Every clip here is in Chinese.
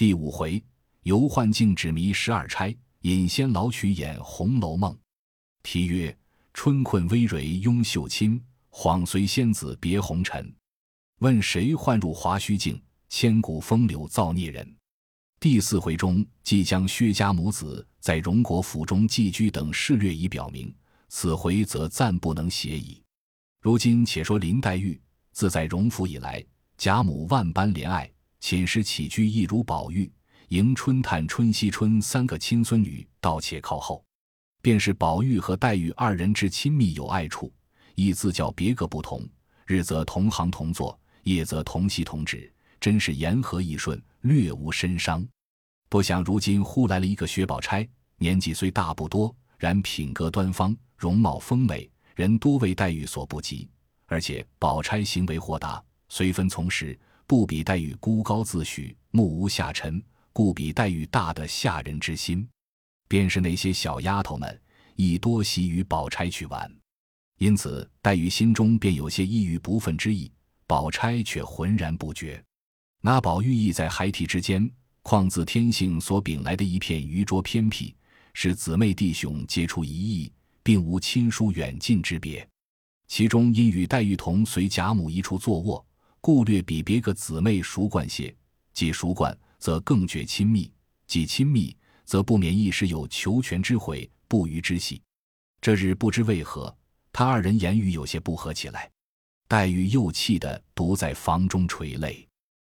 第五回，游幻境只迷十二钗，引仙老曲演《红楼梦》。题曰：春困微蕊拥秀亲，恍随仙子别红尘。问谁唤入华胥境？千古风流造孽人。第四回中，即将薛家母子在荣国府中寄居等事略已表明，此回则暂不能写矣。如今且说林黛玉，自在荣府以来，贾母万般怜爱。寝室起居亦如宝玉，迎春、探春、惜春三个亲孙女倒且靠后，便是宝玉和黛玉二人之亲密有爱处，亦自较别个不同。日则同行同坐，夜则同席同止，真是言和意顺，略无深伤。不想如今忽来了一个薛宝钗，年纪虽大不多，然品格端方，容貌丰美，人多为黛玉所不及。而且宝钗行为豁达，虽分从时。不比黛玉孤高自许，目无下尘，故比黛玉大的吓人之心。便是那些小丫头们，亦多喜与宝钗去玩，因此黛玉心中便有些抑郁不忿之意，宝钗却浑然不觉。那宝玉亦在孩提之间，况自天性所禀来的一片愚拙偏僻，使姊妹弟兄皆出一意，并无亲疏远近之别。其中因与黛玉同随贾母一处坐卧。故略比别个姊妹熟惯些，既熟惯，则更觉亲密；既亲密，则不免一时有求全之悔、不虞之喜。这日不知为何，他二人言语有些不合起来。黛玉又气得独在房中垂泪，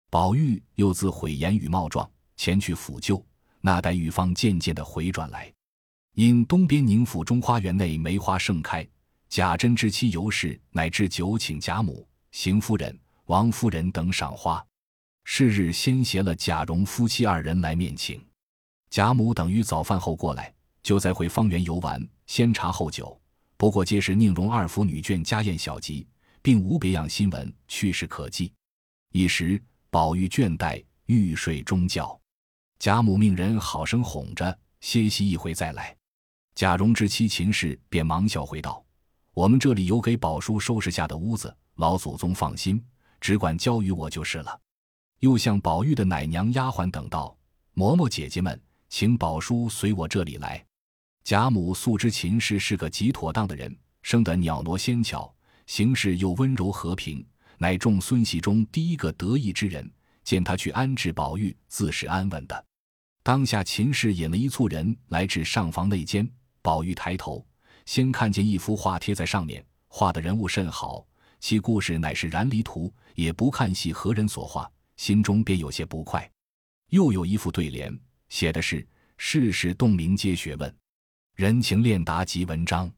宝玉又自悔言语冒撞，前去抚救。那黛玉方渐渐的回转来，因东边宁府中花园内梅花盛开，贾珍之妻尤氏乃至酒请贾母、邢夫人。王夫人等赏花，是日先携了贾蓉夫妻二人来面请。贾母等于早饭后过来，就在回芳园游玩，先茶后酒。不过皆是宁荣二府女眷家宴小集，并无别样新闻趣事可记。一时宝玉倦怠，欲睡中觉。贾母命人好生哄着，歇息一回再来。贾蓉之妻秦氏便忙笑回道：“我们这里有给宝叔收拾下的屋子，老祖宗放心。”只管交与我就是了。又向宝玉的奶娘、丫鬟等道：“嬷嬷姐姐们，请宝叔随我这里来。”贾母素知秦氏是个极妥当的人，生得袅娜纤巧，行事又温柔和平，乃众孙媳中第一个得意之人。见他去安置宝玉，自是安稳的。当下秦氏引了一簇人来至上房内间，宝玉抬头，先看见一幅画贴在上面，画的人物甚好。其故事乃是燃离图，也不看系何人所画，心中便有些不快。又有一副对联，写的是“世事洞明皆学问，人情练达即文章”。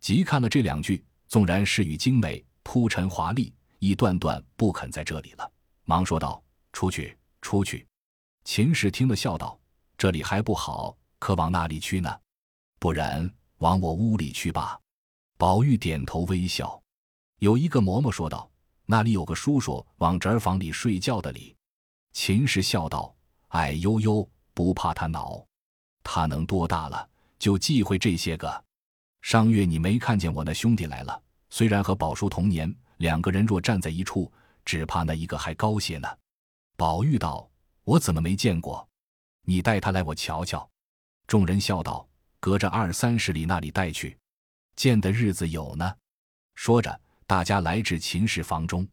即看了这两句，纵然诗语精美、铺陈华丽，亦断断不肯在这里了，忙说道：“出去，出去。”秦氏听了，笑道：“这里还不好，可往那里去呢？不然往我屋里去吧。”宝玉点头微笑。有一个嬷嬷说道：“那里有个叔叔往侄儿房里睡觉的哩。”秦氏笑道：“哎呦呦，不怕他恼，他能多大了，就忌讳这些个。上月你没看见我那兄弟来了？虽然和宝叔同年，两个人若站在一处，只怕那一个还高些呢。”宝玉道：“我怎么没见过？你带他来，我瞧瞧。”众人笑道：“隔着二三十里那里带去？见的日子有呢。”说着。大家来至秦氏房中，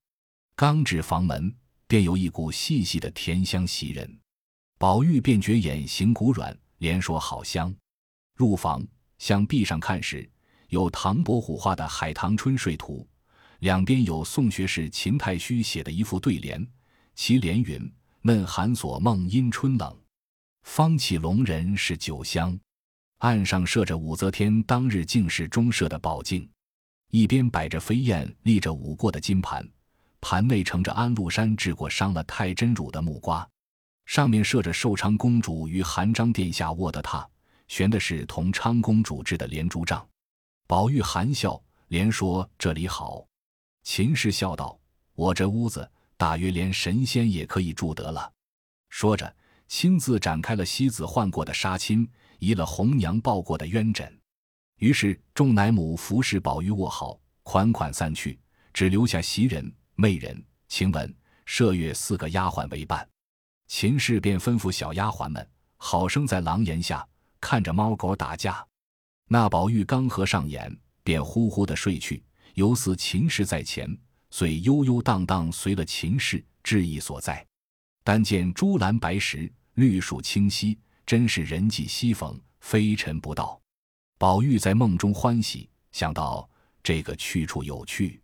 刚至房门，便有一股细细的甜香袭人。宝玉便觉眼形骨软，连说好香。入房向壁上看时，有唐伯虎画的《海棠春睡图》，两边有宋学士秦太虚写的一副对联，其联云：“嫩寒锁梦因春冷，方起龙人是酒香。”案上设着武则天当日进士中设的宝镜。一边摆着飞燕立着舞过的金盘，盘内盛着安禄山治过伤了太真乳的木瓜，上面设着寿昌公主与韩章殿下卧的榻，悬的是同昌公主制的连珠帐。宝玉含笑连说：“这里好。”秦氏笑道：“我这屋子大约连神仙也可以住得了。”说着，亲自展开了西子换过的纱巾，移了红娘抱过的鸳枕。于是众奶母服侍宝玉卧好，款款散去，只留下袭人、媚人、晴雯、麝月四个丫鬟为伴。秦氏便吩咐小丫鬟们，好生在廊檐下看着猫狗打架。那宝玉刚合上眼，便呼呼的睡去，犹似秦氏在前，遂悠悠荡荡随了秦氏至意所在。但见朱蓝白石，绿树清溪，真是人迹稀逢，非尘不到。宝玉在梦中欢喜，想到这个去处有趣，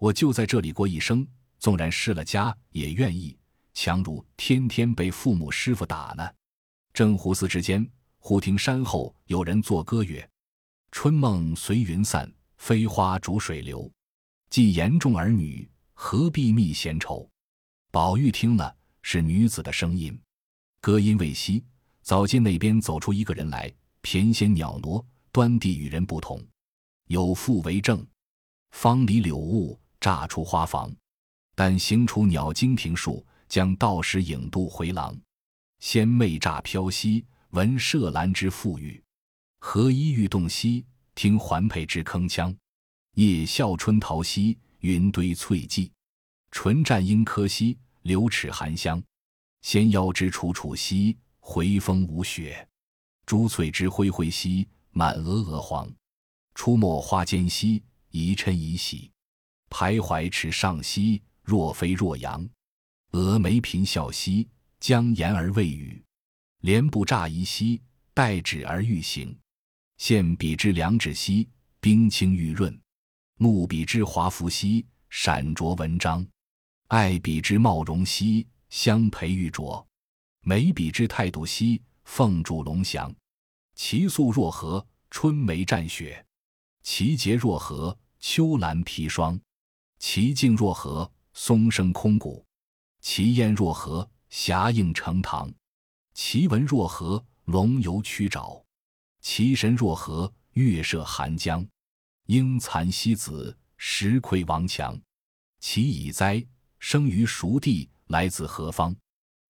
我就在这里过一生，纵然失了家也愿意。强如天天被父母师傅打呢。正胡思之间，忽听山后有人作歌曰：“春梦随云散，飞花逐水流。既言重儿女，何必觅闲愁？”宝玉听了，是女子的声音。歌音未息，早见那边走出一个人来，翩跹袅娜，端地与人不同。有妇为证：方里柳雾，乍出花房，但行出鸟惊庭树。将道士影渡回廊，仙媚乍飘兮，闻麝兰之馥郁；何衣欲动兮，听环佩之铿锵。夜笑春桃兮，云堆翠髻；唇绽樱柯兮，流齿含香。仙腰之楚楚兮，回风无雪；珠翠之辉辉兮，满额鹅黄。出没花间兮，宜嗔宜喜；徘徊池上兮，若飞若扬。峨眉颦笑兮，将言而未语；莲步乍移兮，待止而欲行。现彼之良指兮，冰清玉润；目彼之华服兮，闪着文章；爱彼之貌容兮，相陪玉琢；眉笔之态度兮，凤主龙翔。其素若何？春梅绽雪；其洁若何？秋兰披霜；其静若何？松声空谷。其艳若何？霞映成堂；其文若何？龙游曲沼；其神若何？月射寒江。鹰蚕西子，石窥王强。其已哉？生于熟地，来自何方？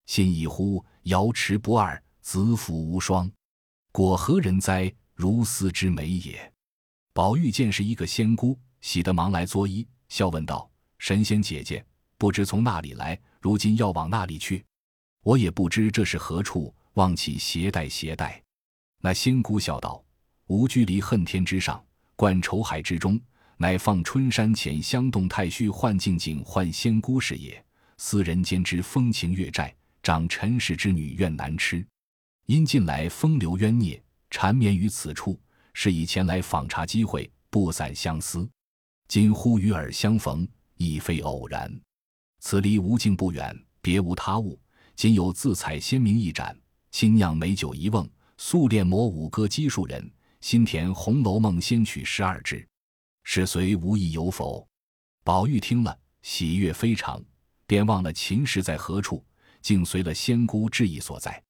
信已乎？瑶池不二，子府无双。果何人哉？如斯之美也。宝玉见是一个仙姑，喜得忙来作揖，笑问道：“神仙姐姐，不知从那里来？”如今要往那里去？我也不知这是何处，望其携带携带。那仙姑笑道：“吾居离恨天之上，观愁海之中，乃放春山前香动太虚幻境境幻仙姑是也。思人间之风情月债，长尘世之女怨难痴。因近来风流冤孽，缠绵于此处，是以前来访查机会，不散相思。今忽与尔相逢，亦非偶然。”此离无境不远，别无他物，仅有自采鲜茗一盏，清酿美酒一瓮，素练磨五歌姬数人，新填《红楼梦》仙曲十二支，是随无意有否？宝玉听了，喜悦非常，便忘了秦氏在何处，竟随了仙姑至意所在。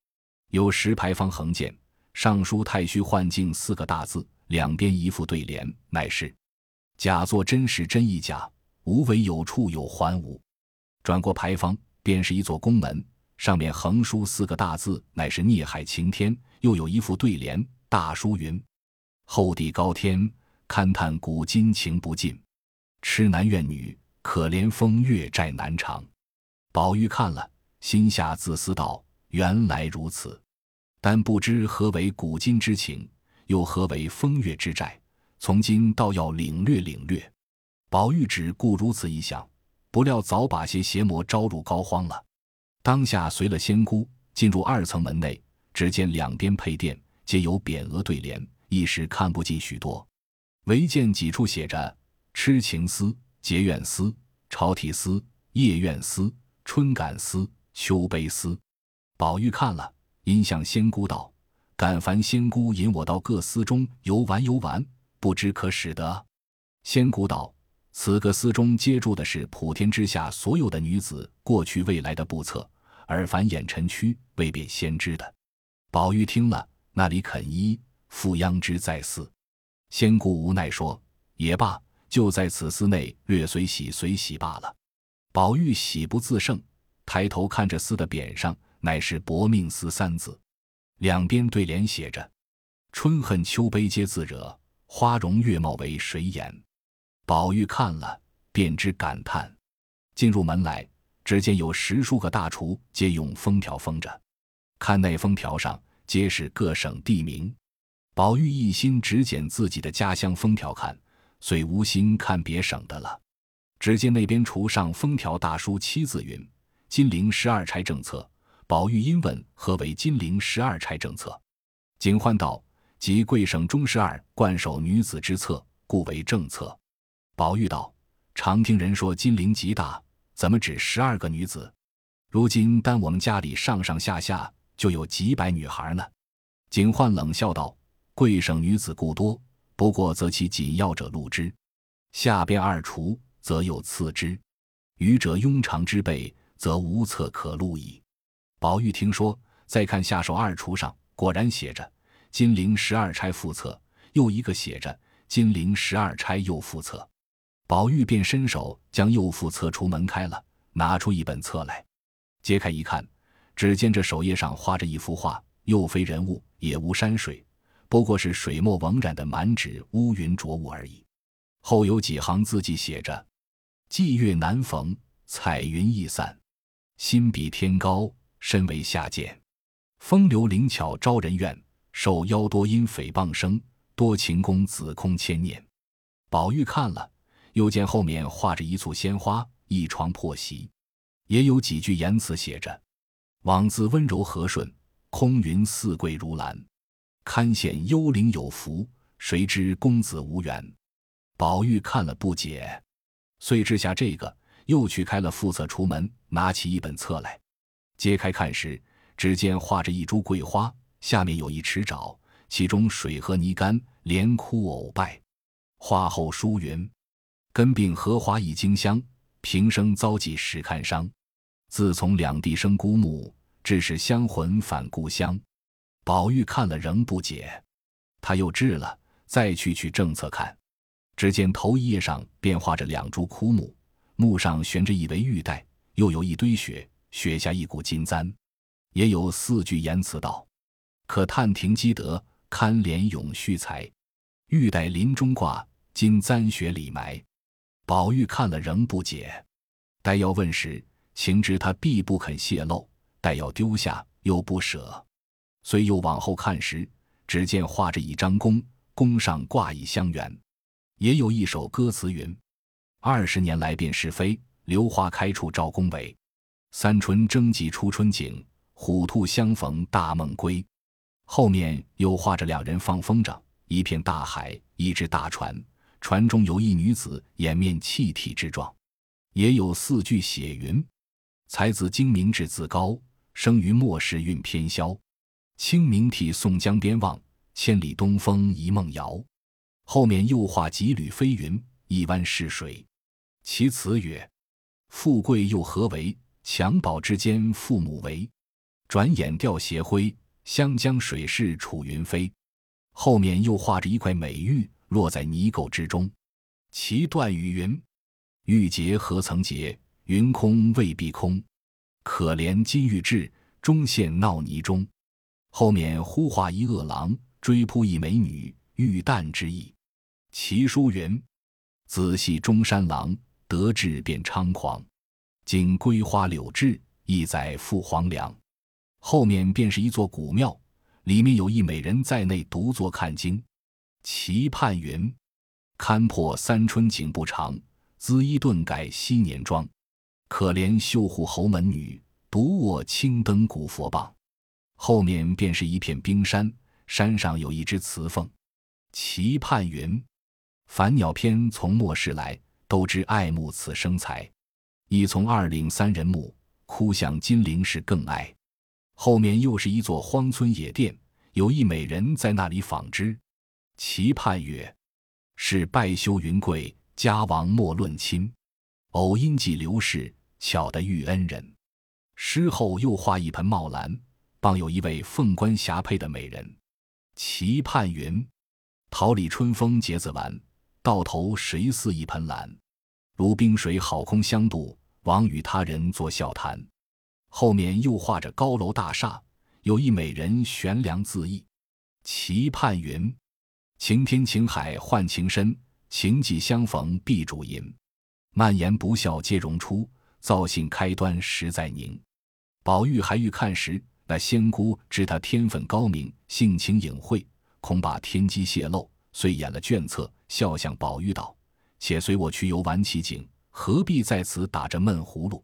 有石牌坊横见，上书“太虚幻境”四个大字，两边一副对联，乃是“假作真实真亦假，无为有处有还无”。转过牌坊，便是一座宫门，上面横书四个大字，乃是“孽海晴天”。又有一副对联，大书云：“厚地高天，勘探古今情不尽；痴男怨女，可怜风月债难偿。”宝玉看了，心下自私道：“原来如此，但不知何为古今之情，又何为风月之债？从今倒要领略领略。”宝玉只顾如此一想。不料早把些邪魔招入膏肓了，当下随了仙姑进入二层门内，只见两边配殿皆有匾额对联，一时看不进许多，唯见几处写着“痴情思”“结怨思”“朝啼思”“夜怨思”“春感思”“秋悲思”。宝玉看了，因向仙姑道：“敢烦仙姑引我到各司中游玩游玩，不知可使得？”仙姑道。此个司中接住的是普天之下所有的女子过去未来的不测，而凡眼尘区未便先知的。宝玉听了，那里肯依，复央之在寺。仙姑无奈说：“也罢，就在此司内略随喜随喜罢了。”宝玉喜不自胜，抬头看着司的匾上，乃是“薄命司”三字，两边对联写着：“春恨秋悲皆自惹，花容月貌为谁言？”宝玉看了，便知感叹。进入门来，只见有十数个大厨，皆用封条封着。看那封条上，皆是各省地名。宝玉一心只捡自己的家乡封条看，遂无心看别省的了。只见那边厨上封条大书七字云：“金陵十二钗政策。”宝玉因问何为金陵十二钗政策，警幻道：“即贵省中十二冠守女子之策，故为政策。”宝玉道：“常听人说金陵极大，怎么只十二个女子？如今单我们家里上上下下就有几百女孩呢。”警幻冷笑道。贵省女子故多，不过则其紧要者录之，下边二厨则又次之，余者庸常之辈，则无策可录矣。宝玉听说，再看下手二厨上，果然写着“金陵十二钗副册”，又一个写着“金陵十二钗又副册”。宝玉便伸手将右副册橱门开了，拿出一本册来，揭开一看，只见这首页上画着一幅画，又非人物，也无山水。不过是水墨蒙染的满纸乌云浊雾而已。后有几行字迹写着：“霁月难逢，彩云易散，心比天高，身为下贱。风流灵巧招人怨，受邀多因诽谤生，多情公子空千念。”宝玉看了，又见后面画着一簇鲜花，一床破席，也有几句言辞写着：“枉自温柔和顺，空云似桂如兰。”堪羡幽灵有福，谁知公子无缘。宝玉看了不解，遂掷下这个，又去开了副册出门，拿起一本册来，揭开看时，只见画着一株桂花，下面有一池沼，其中水和泥干，连枯藕败。画后书云：“根病荷花一经香，平生遭际始看伤。自从两地生孤木，致使香魂返故乡。”宝玉看了仍不解，他又掷了，再去取政策看，只见头一页上便画着两株枯木，木上悬着一围玉带，又有一堆雪，雪下一股金簪，也有四句言辞道：“可叹庭积德，堪怜永续财。玉带林中挂，金簪雪里埋。”宝玉看了仍不解，待要问时，情知他必不肯泄露，待要丢下又不舍。遂又往后看时，只见画着一张弓，弓上挂一香橼，也有一首歌词云：“二十年来辨是非，榴花开处照宫闱。三春争及初春景，虎兔相逢大梦归。”后面又画着两人放风筝，一片大海，一只大船，船中有一女子，掩面泣涕之状。也有四句写云：“才子精明志自高，生于末世运偏消。”清明涕送江边望，千里东风一梦遥。后面又画几缕飞云，一湾逝水。其词曰：“富贵又何为？襁褓之间父母为。转眼掉斜晖，湘江水逝楚云飞。”后面又画着一块美玉，落在泥垢之中。其断语云：“玉洁何曾洁？云空未必空。可怜金玉质，终陷闹泥中。”后面呼画一恶狼，追扑一美女，欲啖之意。其书云：“仔细中山狼，得志便猖狂。今归花柳枝，意在赴黄粱。”后面便是一座古庙，里面有一美人在内独坐看经。其判云：“堪破三春景不长，滋衣顿改昔年妆。可怜绣户侯门女，独卧青灯古佛傍。”后面便是一片冰山，山上有一只雌凤。其判云：“凡鸟偏从末世来，都知爱慕此生才。亦从二岭三人墓，哭向金陵时更哀。”后面又是一座荒村野店，有一美人在那里纺织。其盼曰：“是拜休云贵，家亡莫论亲。偶因寄刘氏，巧得遇恩人。”诗后又画一盆茂兰。傍有一位凤冠霞帔的美人，其盼云：“桃李春风结子完，到头谁似一盆兰？如冰水好空相度，枉与他人作笑谈。”后面又画着高楼大厦，有一美人悬梁自缢。其判云：“晴天晴海换情深，情既相逢必主吟。蔓延不笑皆荣出，造性开端实在宁。宝玉还欲看时，那仙姑知他天分高明，性情隐晦，恐把天机泄露，遂掩了卷册，笑向宝玉道：“且随我去游玩奇景，何必在此打着闷葫芦？”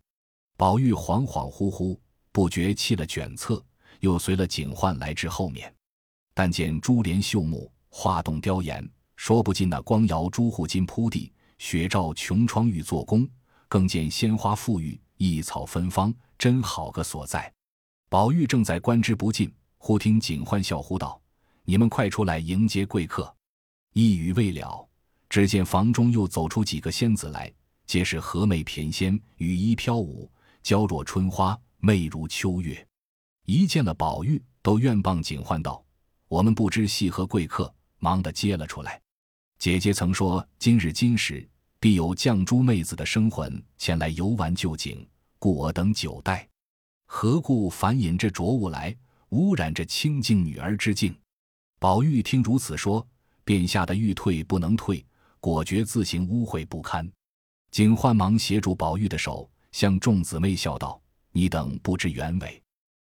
宝玉恍恍惚惚，不觉弃了卷册，又随了警幻来至后面。但见珠帘绣幕，画栋雕檐，说不尽那光摇朱户金铺地，雪照琼窗玉做工，更见鲜花馥郁，异草芬芳。真好个所在！宝玉正在观之不尽，忽听警幻笑呼道：“你们快出来迎接贵客！”一语未了，只见房中又走出几个仙子来，皆是和媚翩跹，羽衣飘舞，娇若春花，媚如秋月。一见了宝玉，都愿傍警幻道：“我们不知系何贵客，忙的接了出来。姐姐曾说，今日今时必有绛珠妹子的生魂前来游玩旧景。”故我等久待，何故反引这浊物来，污染这清净女儿之境？宝玉听如此说，便吓得欲退不能退，果觉自行污秽不堪。景焕忙协助宝玉的手，向众姊妹笑道：“你等不知原委。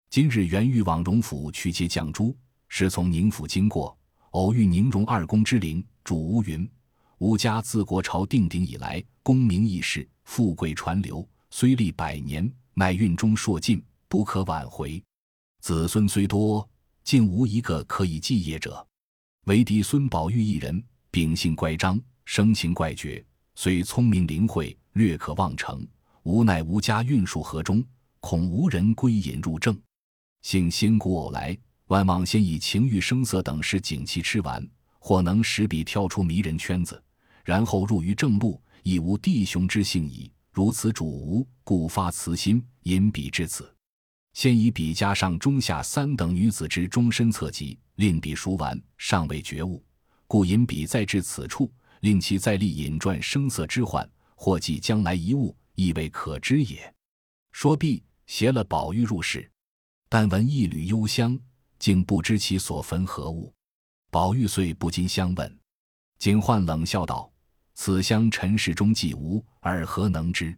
今日原欲往荣府去接绛珠，是从宁府经过，偶遇宁荣二公之灵，主乌云：吴家自国朝定鼎以来，功名易世，富贵传流。”虽历百年，乃运中硕尽，不可挽回。子孙虽多，竟无一个可以继业者，唯嫡孙宝玉一人，秉性乖张，生情怪绝，虽聪明灵慧，略可望成。无奈吴家运数河中，恐无人归隐入正。幸仙姑偶来，万望先以情欲声色等事景气吃完，或能使彼跳出迷人圈子，然后入于正路，亦无弟兄之幸矣。如此主无，故发慈心，引彼至此。先以笔加上中下三等女子之终身侧籍，令彼书完，尚未觉悟，故引彼再至此处，令其再立引传声色之患，或即将来一物，亦未可知也。说毕，携了宝玉入室，但闻一缕幽香，竟不知其所焚何物。宝玉遂不禁相问，景焕冷笑道。此香尘世中既无，尔何能知？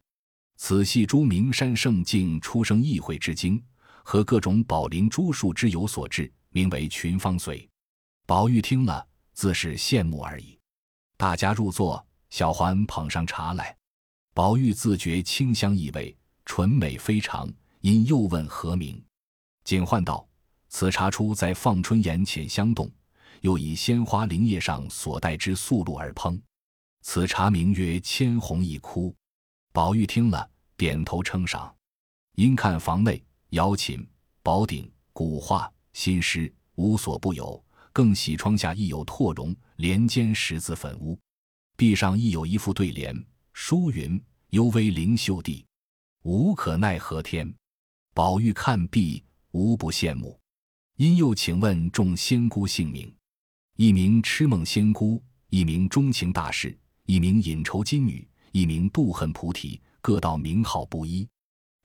此系诸名山圣境出生异会之精，和各种宝林珠树之有所制，名为群芳髓。宝玉听了，自是羡慕而已。大家入座，小环捧上茶来。宝玉自觉清香异味，纯美非常，因又问何名。锦焕道：“此茶出在放春岩浅香洞，又以鲜花灵叶上所带之素露而烹。”此茶名曰千红一枯，宝玉听了，点头称赏。因看房内瑶琴、宝鼎、古画、新诗无所不有，更喜窗下亦有拓绒帘间十字粉屋，壁上亦有一副对联，书云：“幽微灵秀地，无可奈何天。”宝玉看毕，无不羡慕。因又请问众仙姑姓名，一名痴梦仙姑，一名钟情大士。一名隐愁金女，一名妒恨菩提，各道名号不一。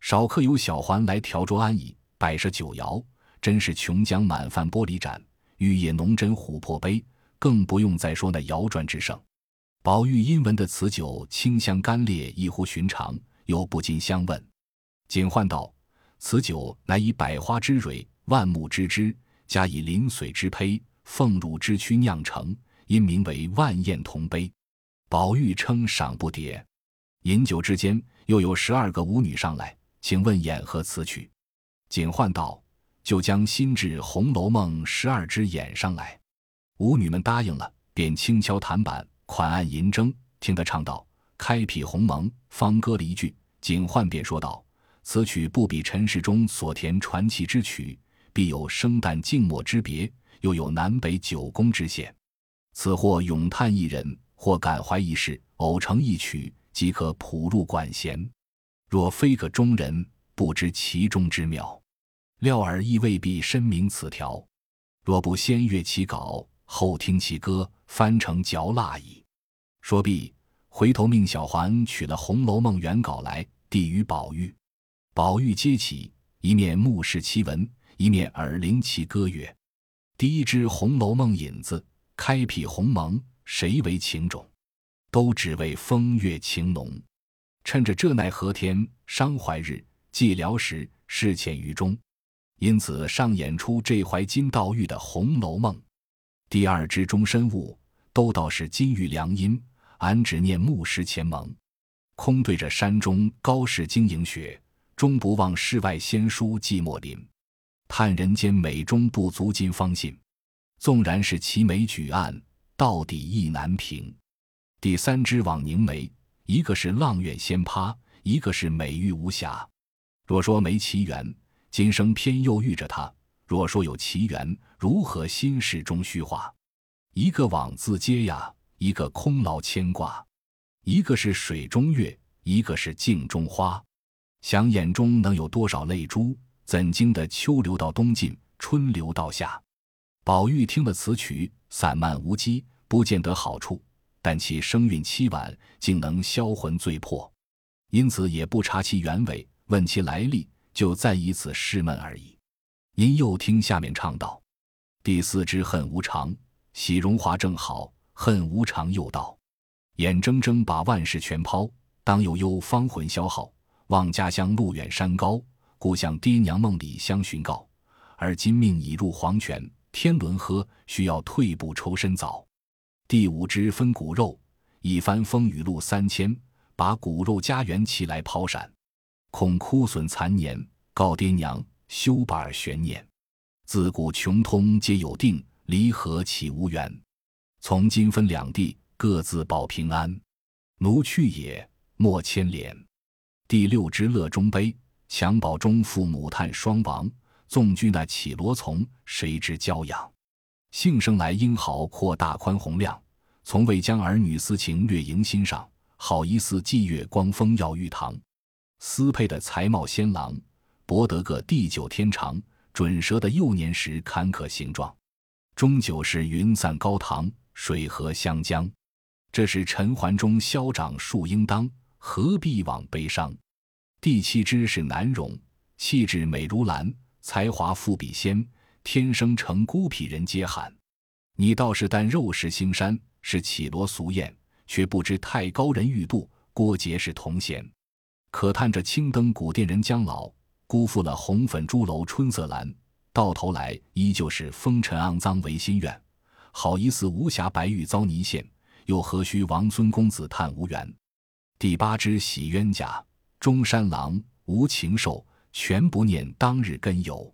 少客有小环来调桌安椅，摆设酒肴，真是琼浆满饭玻璃盏，玉液浓斟琥珀杯，更不用再说那摇转之盛。宝玉因闻的此酒清香甘冽，异乎寻常，又不禁相问。锦焕道：“此酒乃以百花之蕊、万木之枝，加以灵水之胚、凤乳之躯酿成，因名为万宴同杯。”宝玉称赏不迭，饮酒之间，又有十二个舞女上来，请问演何此曲？锦焕道：“就将新制《红楼梦》十二支演上来。”舞女们答应了，便轻敲弹板，款按银筝，听他唱道：“开辟鸿蒙。”方歌了一句，景焕便说道：“此曲不比尘世中所填传奇之曲，必有生旦净末之别，又有南北九宫之险。此或咏叹一人。”或感怀一事，偶成一曲，即可谱入管弦。若非个中人，不知其中之妙。料尔亦未必深明此条。若不先阅其稿，后听其歌，翻成嚼蜡矣。说毕，回头命小环取了《红楼梦》原稿来，递与宝玉。宝玉接起，一面目视其文，一面耳聆其歌曰：“第一支《红楼梦》引子，开辟鸿蒙。”谁为情种，都只为风月情浓。趁着这奈何天，伤怀日，寂寥时，事浅于中，因此上演出这怀金道玉的《红楼梦》。第二支终身物，都道是金玉良姻，俺只念木石前盟。空对着山中高士经营雪，终不忘世外仙姝寂寞林。叹人间美中不足今方信，纵然是齐眉举案，到底意难平。第三支枉凝眉。一个是阆苑仙葩，一个是美玉无瑕。若说没奇缘，今生偏又遇着他；若说有奇缘，如何心事中虚化？一个枉自嗟呀，一个空劳牵挂。一个是水中月，一个是镜中花。想眼中能有多少泪珠？怎经得秋流到冬尽，春流到夏？宝玉听了此曲，散漫无稽，不见得好处。但其声韵凄婉，竟能销魂醉魄，因此也不查其原委，问其来历，就暂以此释闷而已。因又听下面唱道：“第四支恨无常，喜荣华正好，恨无常又道，眼睁睁把万事全抛，当有忧方魂消耗，望家乡路远山高，故向爹娘梦里相寻告。而今命已入黄泉，天伦喝，需要退步抽身早。”第五支分骨肉，一番风雨路三千，把骨肉家园起来抛闪，恐枯损残年，告爹娘休把儿悬念。自古穷通皆有定，离合岂无缘？从今分两地，各自保平安。奴去也，莫牵连。第六支乐中悲，襁褓中父母叹双亡，纵居那绮罗丛，谁知娇养？幸生来英豪阔大宽宏量，从未将儿女私情略萦心上，好一似霁月光风耀玉堂。斯配的才貌仙郎，博得个地久天长，准蛇的幼年时坎坷形状。终究是云散高堂，水和湘江。这是尘寰中消长树应当，何必枉悲伤？第七支是南容，气质美如兰，才华富比仙。天生成孤僻人皆罕，你倒是但肉食腥膻，是绮罗俗艳，却不知太高人欲度，郭杰是同嫌。可叹这青灯古殿人将老，辜负了红粉朱楼春色阑，到头来依旧是风尘肮脏唯心愿。好一似无瑕白玉遭泥陷，又何须王孙公子叹无缘？第八支喜冤家，中山狼无情兽，全不念当日根由。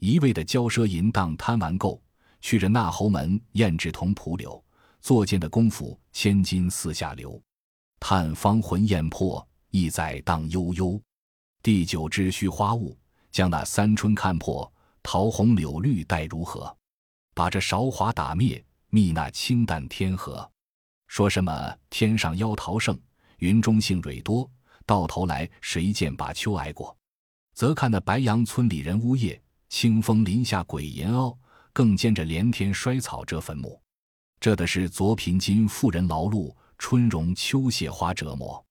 一味的骄奢淫荡贪玩够，去着那侯门胭脂铜蒲柳，作贱的功夫千金四下流。叹芳魂艳魄，意在荡悠悠。第九支虚花物，将那三春看破，桃红柳绿待如何？把这韶华打灭，觅那清淡天河。说什么天上妖桃盛，云中杏蕊多，到头来谁见把秋挨过？则看那白杨村里人呜咽。清风林下鬼吟嗷，更兼着连天衰草遮坟墓。这的是昨贫今富人劳碌，春荣秋谢花折磨。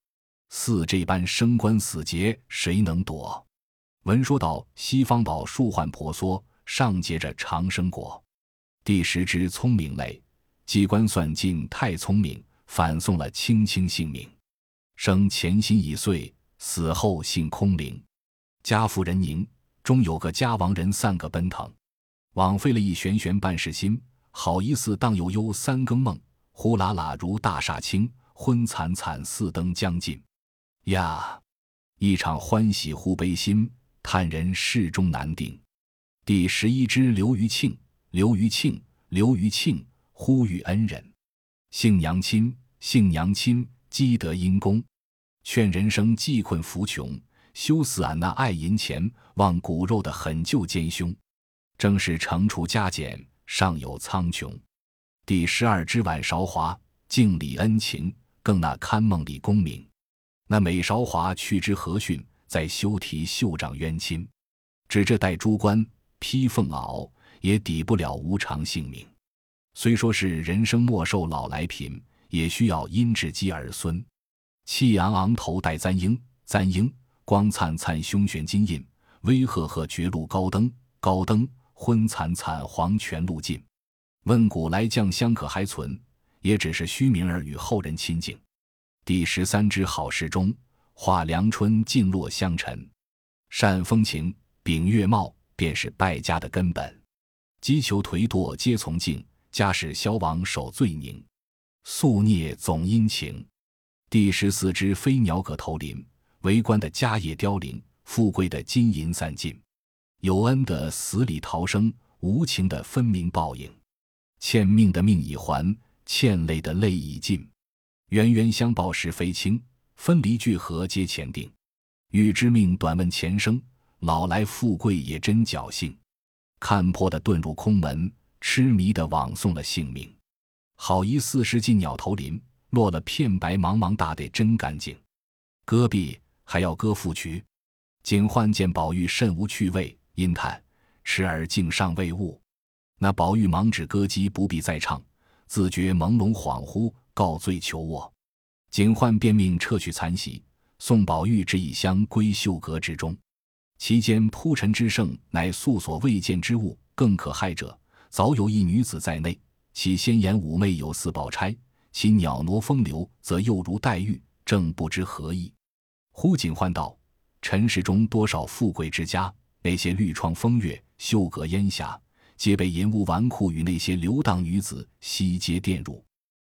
似这般生关死劫，谁能躲？闻说道：西方宝树幻婆娑，上结着长生果。第十支聪明类，机关算尽太聪明，反送了卿卿性命。生前心已碎，死后性空灵。家富人宁。终有个家亡人散个奔腾，枉费了一悬悬半世心。好一似荡悠悠三更梦，呼啦啦如大厦倾，昏惨惨四灯将尽。呀，一场欢喜忽悲心，叹人世中难定。第十一支刘余庆，刘余庆，刘余庆，呼吁恩人，姓娘亲，姓娘亲，积德因功，劝人生济困扶穷。休死俺那爱银钱、望骨肉的狠救奸凶，正是惩处加减，尚有苍穹。第十二支晚韶华，敬礼恩情，更那堪梦里功名。那美韶华去之何逊，在休提袖长冤亲。只这戴珠冠，披凤袄，也抵不了无常性命。虽说是人生莫寿老来贫，也需要阴质积儿孙。气昂昂头戴簪缨，簪缨。光灿灿胸悬金印，威赫赫绝路高登，高登昏惨惨黄泉路尽。问古来将相可还存？也只是虚名儿与后人亲近。第十三支好时中，画梁春尽落香尘。善风情，秉月貌，便是败家的根本。击球颓堕皆从敬，家事消亡守罪宁。宿孽总因情。第十四支飞鸟葛头林，为官的家业凋零，富贵的金银散尽，有恩的死里逃生，无情的分明报应。欠命的命已还，欠泪的泪已尽。冤冤相报是非轻，分离聚合皆前定。欲知命短问前生，老来富贵也真侥幸。看破的遁入空门，痴迷的枉送了性命。好一四十进鸟头林，落了片白茫茫大得真干净。戈壁还要割复渠。景焕见宝玉甚无趣味，因叹：“时而竟尚未悟。”那宝玉忙止歌姬，不必再唱，自觉朦胧恍惚，告罪求卧。景焕便命撤去残席，送宝玉之一箱归绣阁之中。其间铺陈之盛，乃素所未见之物。更可骇者，早有一女子在内。其鲜颜妩媚，有似宝钗；其袅娜风流，则又如黛玉。正不知何意。忽景焕道：“尘世中多少富贵之家，那些绿窗风月、秀阁烟霞，皆被淫污纨绔与那些流荡女子悉皆玷辱。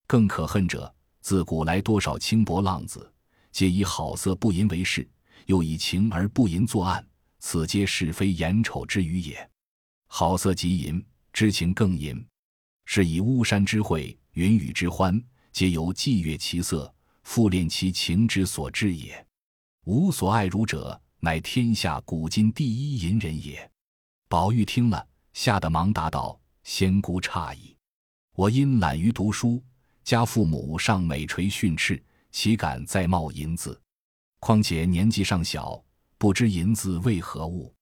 更可恨者，自古来多少轻薄浪子，皆以好色不淫为事，又以情而不淫作案。”此皆是非眼丑之余也。好色即淫，知情更淫，是以巫山之会，云雨之欢，皆由伎悦其色，复恋其情之所致也。吾所爱汝者，乃天下古今第一淫人也。宝玉听了，吓得忙答道：“仙姑诧异，我因懒于读书，家父母尚每垂训斥，岂敢再冒淫字？况且年纪尚小。”不知银字为何物？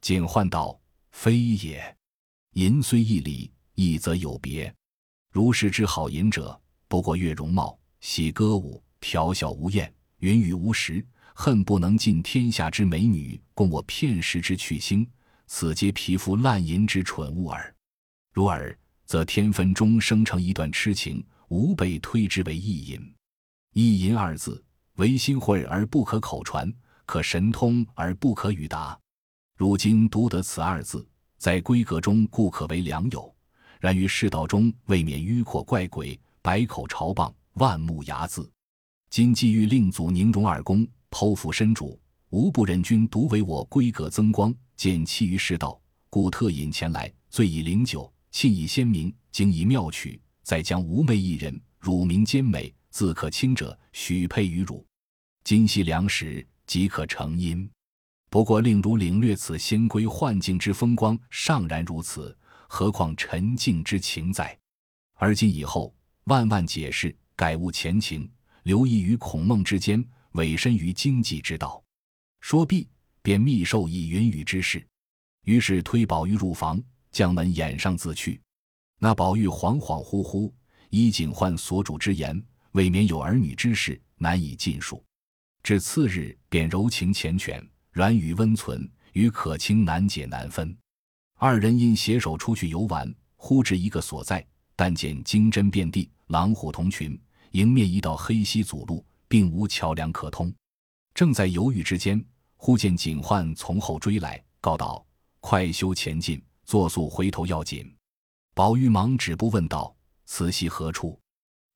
景焕道：“非也。银虽一礼，亦则有别。如是之好淫者，不过悦容貌，喜歌舞，调笑无厌，云雨无时，恨不能尽天下之美女，供我片时之去兴。此皆皮肤烂淫之蠢物耳。如尔，则天分中生成一段痴情，吾辈推之为意淫。意淫二字，唯心会而不可口传。”可神通而不可语达，如今独得此二字，在闺阁中固可为良友，然于世道中未免迂阔怪诡，百口嘲谤，万目睚眦。今既欲令祖宁荣二公，剖腹身主，无不忍君独为我闺阁增光，见弃于世道，故特引前来，醉以灵酒，沁以仙茗，经以妙曲，再将吾妹一人，乳名兼美，自可亲者，许配于汝。今夕良时。即可成因，不过令汝领略此仙闺幻境之风光，尚然如此，何况沉静之情在？而今以后，万万解释，改悟前情，留意于孔孟之间，委身于经济之道。说毕，便密授以云雨之事。于是推宝玉入房，将门掩上自去。那宝玉恍恍惚惚，依景焕所主之言，未免有儿女之事，难以尽述。至次日，便柔情缱绻，软语温存，与可卿难解难分。二人因携手出去游玩，忽至一个所在，但见金针遍地，狼虎同群，迎面一道黑溪阻路，并无桥梁可通。正在犹豫之间，忽见景焕从后追来，告道：“快休前进，作速回头要紧。”宝玉忙止步问道：“此系何处？”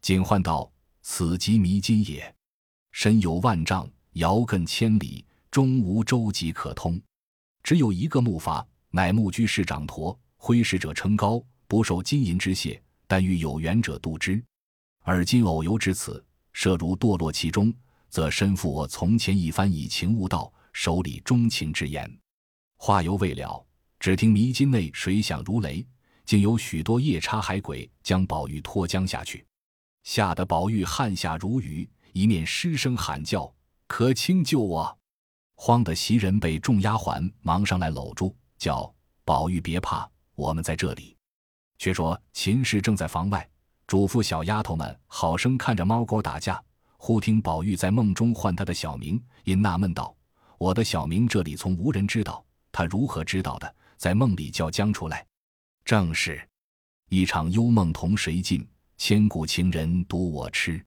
景焕道：“此即迷津也。”深有万丈，遥亘千里，终无舟楫可通。只有一个木筏，乃木居士掌舵，挥使者称高，不受金银之谢，但欲有缘者渡之。而今偶游至此，设如堕落其中，则身负我从前一番以情悟道，手里钟情之言。话犹未了，只听迷津内水响如雷，竟有许多夜叉海鬼将宝玉拖江下去，吓得宝玉汗下如雨。一面失声喊叫：“可卿救我！”慌得袭人被众丫鬟忙上来搂住，叫宝玉别怕，我们在这里。却说秦氏正在房外，嘱咐小丫头们好生看着猫狗打架。忽听宝玉在梦中唤他的小名，因纳闷道：“我的小名这里从无人知道，他如何知道的？”在梦里叫将出来，正是一场幽梦同谁尽，千古情人独我痴。